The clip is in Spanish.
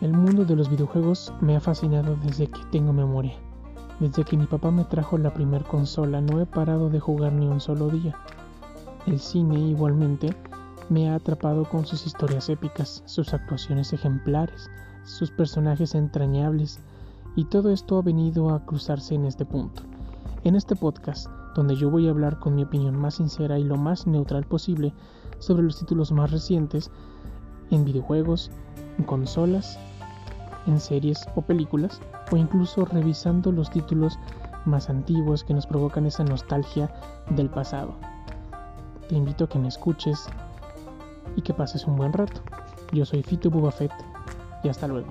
El mundo de los videojuegos me ha fascinado desde que tengo memoria. Desde que mi papá me trajo la primer consola no he parado de jugar ni un solo día. El cine igualmente me ha atrapado con sus historias épicas, sus actuaciones ejemplares, sus personajes entrañables, y todo esto ha venido a cruzarse en este punto. En este podcast, donde yo voy a hablar con mi opinión más sincera y lo más neutral posible sobre los títulos más recientes en videojuegos, en consolas, en series o películas, o incluso revisando los títulos más antiguos que nos provocan esa nostalgia del pasado. Te invito a que me escuches y que pases un buen rato. Yo soy Fito Bubafet y hasta luego.